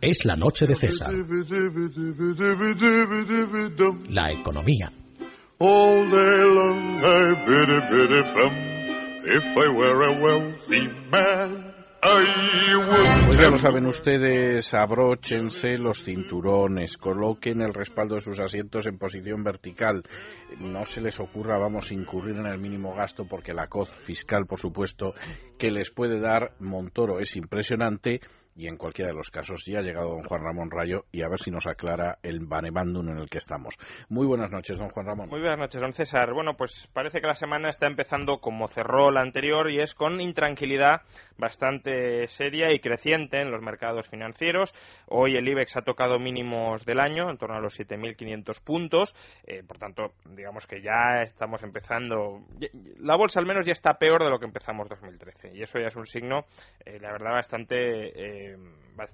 Es la noche de César. La economía. All Pues ya lo saben ustedes, abróchense los cinturones, coloquen el respaldo de sus asientos en posición vertical. No se les ocurra, vamos, incurrir en el mínimo gasto porque la coz fiscal, por supuesto, que les puede dar Montoro es impresionante y en cualquiera de los casos ya ha llegado don Juan Ramón Rayo y a ver si nos aclara el banemandum en el que estamos. Muy buenas noches, don Juan Ramón. Muy buenas noches, don César. Bueno, pues parece que la semana está empezando como cerró la anterior y es con intranquilidad bastante seria y creciente en los mercados financieros. Hoy el IBEX ha tocado mínimos del año, en torno a los 7.500 puntos. Eh, por tanto, digamos que ya estamos empezando. La bolsa al menos ya está peor de lo que empezamos 2013 y eso ya es un signo, eh, la verdad, bastante. Eh,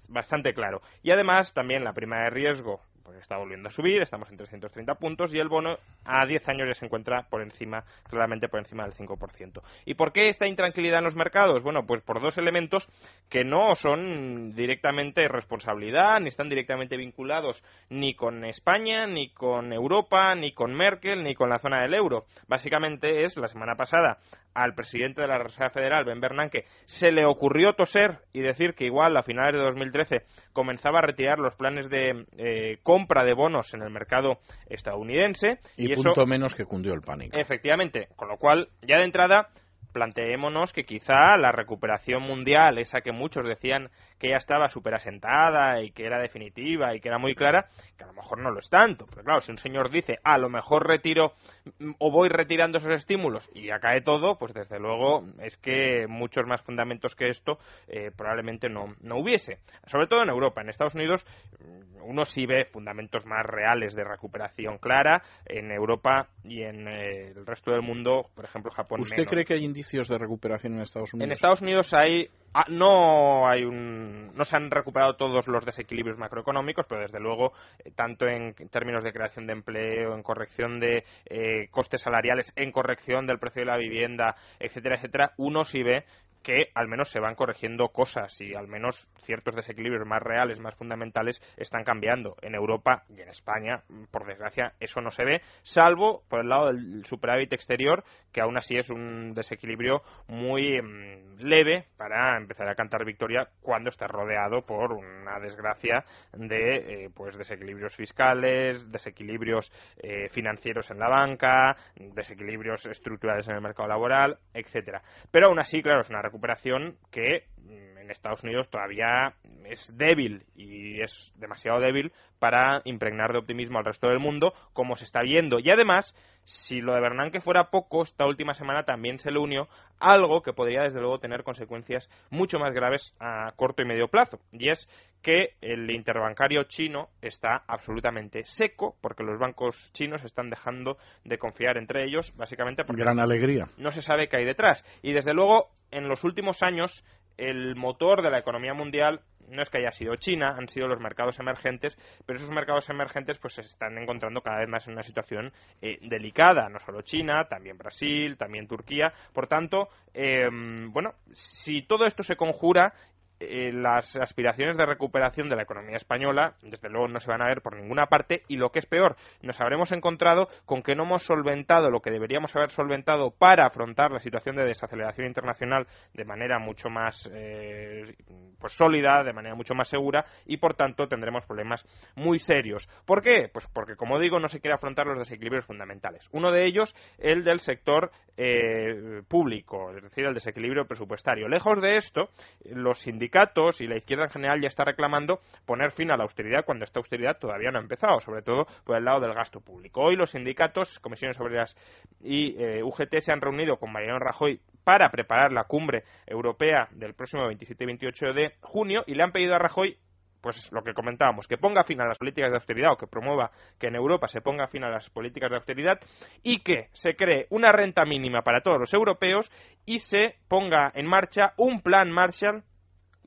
bastante claro. Y además también la prima de riesgo pues está volviendo a subir, estamos en 330 puntos y el bono a 10 años ya se encuentra por encima, claramente por encima del 5%. ¿Y por qué esta intranquilidad en los mercados? Bueno, pues por dos elementos que no son directamente responsabilidad, ni están directamente vinculados ni con España, ni con Europa, ni con Merkel, ni con la zona del euro. Básicamente es, la semana pasada, al presidente de la Reserva Federal, Ben Bernanke, se le ocurrió toser y decir que igual a finales de 2013 comenzaba a retirar los planes de eh, compra de bonos en el mercado estadounidense. Y, punto menos que cundió el pánico. Efectivamente, con lo cual, ya de entrada, planteémonos que quizá la recuperación mundial, esa que muchos decían que ya estaba súper asentada y que era definitiva y que era muy clara, que a lo mejor no lo es tanto. Pero claro, si un señor dice, a lo mejor retiro mm, o voy retirando esos estímulos y ya cae todo, pues desde luego es que muchos más fundamentos que esto eh, probablemente no, no hubiese. Sobre todo en Europa. En Estados Unidos mm, uno sí ve fundamentos más reales de recuperación clara. En Europa y en eh, el resto del mundo, por ejemplo, Japón. ¿Usted cree que hay indicios de recuperación en Estados Unidos? En Estados Unidos hay Ah, no hay un, no se han recuperado todos los desequilibrios macroeconómicos, pero desde luego, eh, tanto en términos de creación de empleo, en corrección de eh, costes salariales, en corrección del precio de la vivienda, etcétera, etcétera, uno sí ve que al menos se van corrigiendo cosas y al menos ciertos desequilibrios más reales, más fundamentales, están cambiando. En Europa y en España, por desgracia, eso no se ve, salvo por el lado del superávit exterior, que aún así es un desequilibrio muy mm, leve para empezar a cantar victoria cuando está rodeado por una desgracia de eh, pues desequilibrios fiscales, desequilibrios eh, financieros en la banca, desequilibrios estructurales en el mercado laboral, etcétera. Pero aún así, claro, es una recuperación que mm, en Estados Unidos todavía es débil y es demasiado débil para impregnar de optimismo al resto del mundo, como se está viendo. Y además, si lo de Bernanke fuera poco, esta última semana también se le unió algo que podría desde luego tener consecuencias mucho más graves a corto y medio plazo. Y es que el interbancario chino está absolutamente seco porque los bancos chinos están dejando de confiar entre ellos, básicamente porque Gran alegría. no se sabe qué hay detrás. Y desde luego, en los últimos años, el motor de la economía mundial no es que haya sido China, han sido los mercados emergentes, pero esos mercados emergentes pues se están encontrando cada vez más en una situación eh, delicada, no solo China, también Brasil, también Turquía. Por tanto, eh, bueno, si todo esto se conjura eh, las aspiraciones de recuperación de la economía española, desde luego, no se van a ver por ninguna parte y lo que es peor, nos habremos encontrado con que no hemos solventado lo que deberíamos haber solventado para afrontar la situación de desaceleración internacional de manera mucho más eh, pues sólida, de manera mucho más segura y por tanto tendremos problemas muy serios. ¿Por qué? Pues porque, como digo, no se quiere afrontar los desequilibrios fundamentales. Uno de ellos, el del sector eh, público, es decir, el desequilibrio presupuestario. Lejos de esto, los sindicatos sindicatos y la izquierda en general ya está reclamando poner fin a la austeridad cuando esta austeridad todavía no ha empezado, sobre todo por el lado del gasto público. Hoy los sindicatos, comisiones obreras y eh, UGT se han reunido con Mariano Rajoy para preparar la cumbre europea del próximo 27 y 28 de junio y le han pedido a Rajoy pues lo que comentábamos, que ponga fin a las políticas de austeridad o que promueva que en Europa se ponga fin a las políticas de austeridad y que se cree una renta mínima para todos los europeos y se ponga en marcha un plan Marshall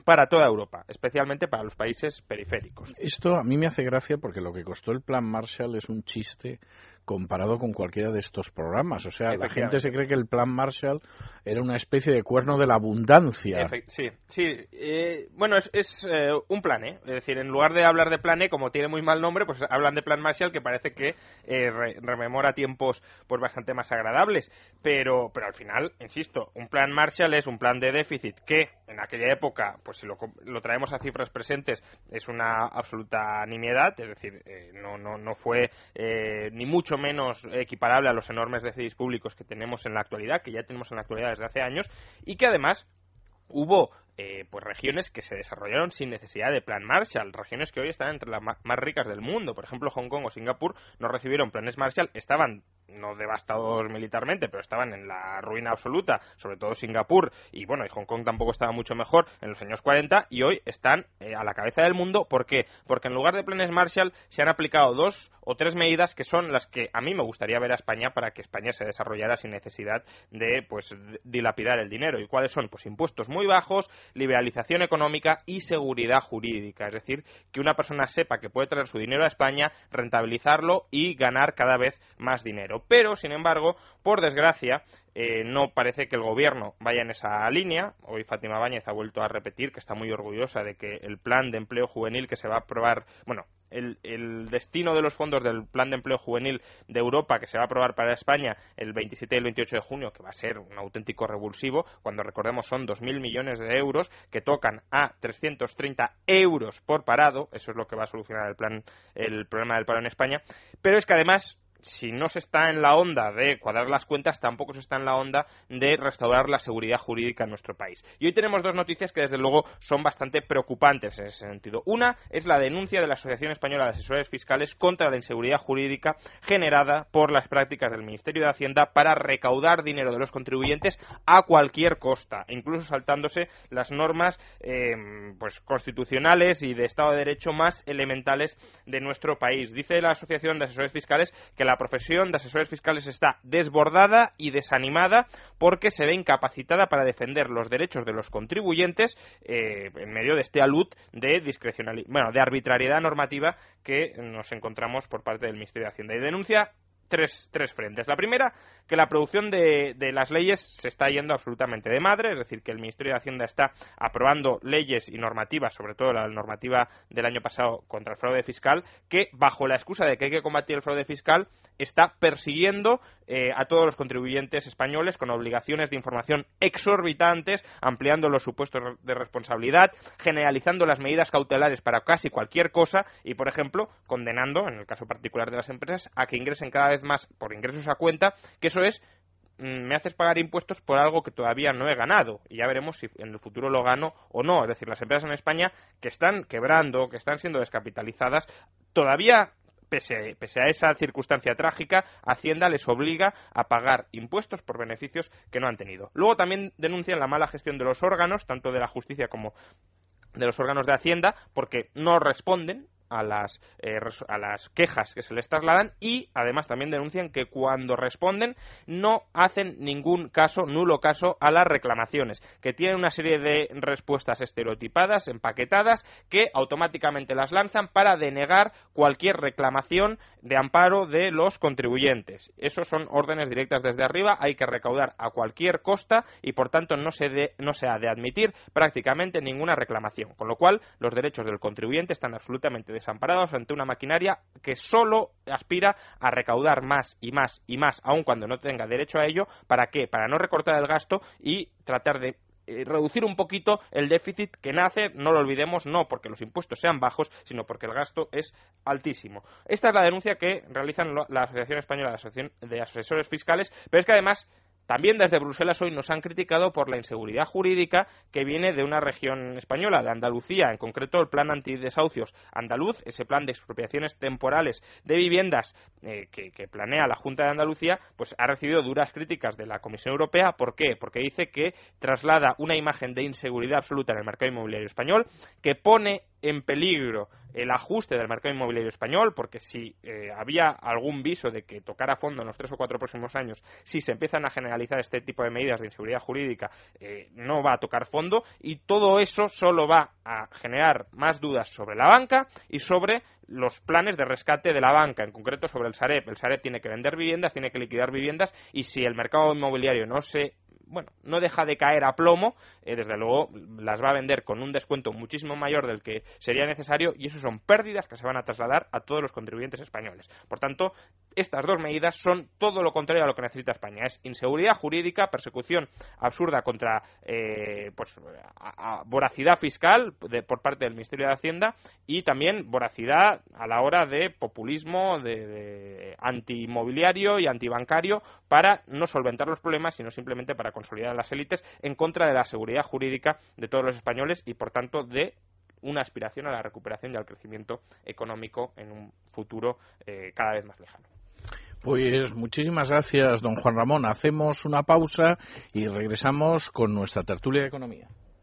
para toda Europa, especialmente para los países periféricos. Esto a mí me hace gracia porque lo que costó el plan Marshall es un chiste comparado con cualquiera de estos programas. O sea, la gente se cree que el plan Marshall era una especie de cuerno de la abundancia. Sí, sí. Eh, bueno, es, eh, un plan, ¿eh? Es decir, en lugar de hablar de plan E, como tiene muy mal nombre, pues hablan de plan Marshall, que parece que eh, rememora tiempos pues bastante más agradables. Pero, pero al final, insisto, un plan Marshall es un plan de déficit que en aquella época, pues si lo, lo traemos a cifras presentes, es una absoluta nimiedad, es decir, no, no, no fue ni mucho menos equiparable a los enormes déficits públicos que tenemos en la actualidad, que ya tenemos en la actualidad desde hace años, y que además hubo eh, pues regiones que se desarrollaron sin necesidad de plan Marshall, regiones que hoy están entre las más ricas del mundo. Por ejemplo, Hong Kong o Singapur no recibieron planes Marshall, estaban no devastados militarmente, pero estaban en la ruina absoluta, sobre todo Singapur y bueno, y Hong Kong tampoco estaba mucho mejor en los años 40 y hoy están eh, a la cabeza del mundo. ¿Por qué? Porque en lugar de planes Marshall se han aplicado dos o tres medidas que son las que a mí me gustaría ver a España para que España se desarrollara sin necesidad de pues dilapidar el dinero. ¿Y cuáles son? Pues impuestos muy bajos, liberalización económica y seguridad jurídica. Es decir, que una persona sepa que puede traer su dinero a España, rentabilizarlo y ganar cada vez más dinero. Pero, sin embargo, por desgracia, eh, no parece que el gobierno vaya en esa línea. Hoy Fátima Báñez ha vuelto a repetir que está muy orgullosa de que el plan de empleo juvenil que se va a aprobar, bueno, el, destino de los fondos del Plan de Empleo Juvenil de Europa que se va a aprobar para España el 27 y el 28 de junio, que va a ser un auténtico revulsivo, cuando recordemos son 2.000 millones de euros que tocan a 330 euros por parado, eso es lo que va a solucionar el, plan, el problema del paro en España, pero es que además si no se está en la onda de cuadrar las cuentas, tampoco se está en la onda de restaurar la seguridad jurídica en nuestro país. Y hoy tenemos dos noticias que desde luego son bastante preocupantes en ese sentido. Una es la denuncia de la Asociación Española de Asesores Fiscales contra la inseguridad jurídica generada por las prácticas del Ministerio de Hacienda para recaudar dinero de los contribuyentes a cualquier costa, incluso saltándose las normas eh, pues constitucionales y de Estado de Derecho más elementales de nuestro país. Dice la Asociación de Asesores Fiscales que la profesión de asesores fiscales está desbordada y desanimada porque se ve incapacitada para defender los derechos de los contribuyentes eh, en medio de este alud de bueno, de arbitrariedad normativa que nos encontramos por parte del Ministerio de Hacienda. Y denuncia tres, tres frentes. La primera, que la producción de, de, las leyes se está yendo absolutamente de madre, es decir, que el Ministerio de Hacienda está aprobando leyes y normativas, sobre todo la normativa del año pasado contra el fraude fiscal, que bajo la excusa de que hay que combatir el fraude fiscal, está persiguiendo eh, a todos los contribuyentes españoles con obligaciones de información exorbitantes, ampliando los supuestos de responsabilidad, generalizando las medidas cautelares para casi cualquier cosa y, por ejemplo, condenando, en el caso particular de las empresas, a que ingresen cada vez más por ingresos a cuenta, que eso es mm, me haces pagar impuestos por algo que todavía no he ganado y ya veremos si en el futuro lo gano o no. Es decir, las empresas en España que están quebrando, que están siendo descapitalizadas, todavía pese, a esa circunstancia trágica, Hacienda les obliga a pagar impuestos por beneficios que no han tenido. Luego también denuncian la mala gestión de los órganos, tanto de la justicia como de los órganos de Hacienda, porque no responden a las, eh, a las quejas que se les trasladan y además también denuncian que cuando responden no hacen ningún caso, nulo caso a las reclamaciones, que tienen una serie de respuestas estereotipadas, empaquetadas, que automáticamente las lanzan para denegar cualquier reclamación de amparo de los contribuyentes. Esos son órdenes directas desde arriba, hay que recaudar a cualquier costa y por tanto no se, no se ha de admitir prácticamente ninguna reclamación, con lo cual los derechos del contribuyente están absolutamente desamparados ante una maquinaria que solo aspira a recaudar más y más y más, aun cuando no tenga derecho a ello. ¿Para qué? Para no recortar el gasto y tratar de eh, reducir un poquito el déficit que nace, no lo olvidemos, no porque los impuestos sean bajos, sino porque el gasto es altísimo. Esta es la denuncia que realizan la Asociación Española de Asesores Fiscales, pero es que además también desde Bruselas hoy nos han criticado por la inseguridad jurídica que viene de una región española, de Andalucía, en concreto el plan antidesahucios andaluz, ese plan de expropiaciones temporales de viviendas eh, que, planea la Junta de Andalucía, pues ha recibido duras críticas de la Comisión Europea. ¿Por qué? Porque dice que traslada una imagen de inseguridad absoluta en el mercado inmobiliario español, que pone en peligro el ajuste del mercado inmobiliario español, porque si eh, había algún viso de que tocara fondo en los tres o cuatro próximos años, si se empiezan a generalizar este tipo de medidas de inseguridad jurídica, eh, no va a tocar fondo y todo eso solo va a generar más dudas sobre la banca y sobre los planes de rescate de la banca, en concreto sobre el Sareb. El Sareb tiene que vender viviendas, tiene que liquidar viviendas y si el mercado inmobiliario no se bueno, no deja de caer a plomo, eh, desde luego las va a vender con un descuento muchísimo mayor del que sería necesario y eso son pérdidas que se van a trasladar a todos los contribuyentes españoles. Por tanto, estas dos medidas son todo lo contrario a lo que necesita España. Es inseguridad jurídica, persecución absurda contra eh, pues, voracidad fiscal por parte del Ministerio de Hacienda y también voracidad a la hora de populismo, de, de anti-inmobiliario y antibancario para no solventar los problemas, sino simplemente para consolidar las élites en contra de la seguridad jurídica de todos los españoles y, por tanto, de una aspiración a la recuperación y al crecimiento económico en un futuro eh, cada vez más lejano. Pues muchísimas gracias, don Juan Ramón. Hacemos una pausa y regresamos con nuestra tertulia de economía.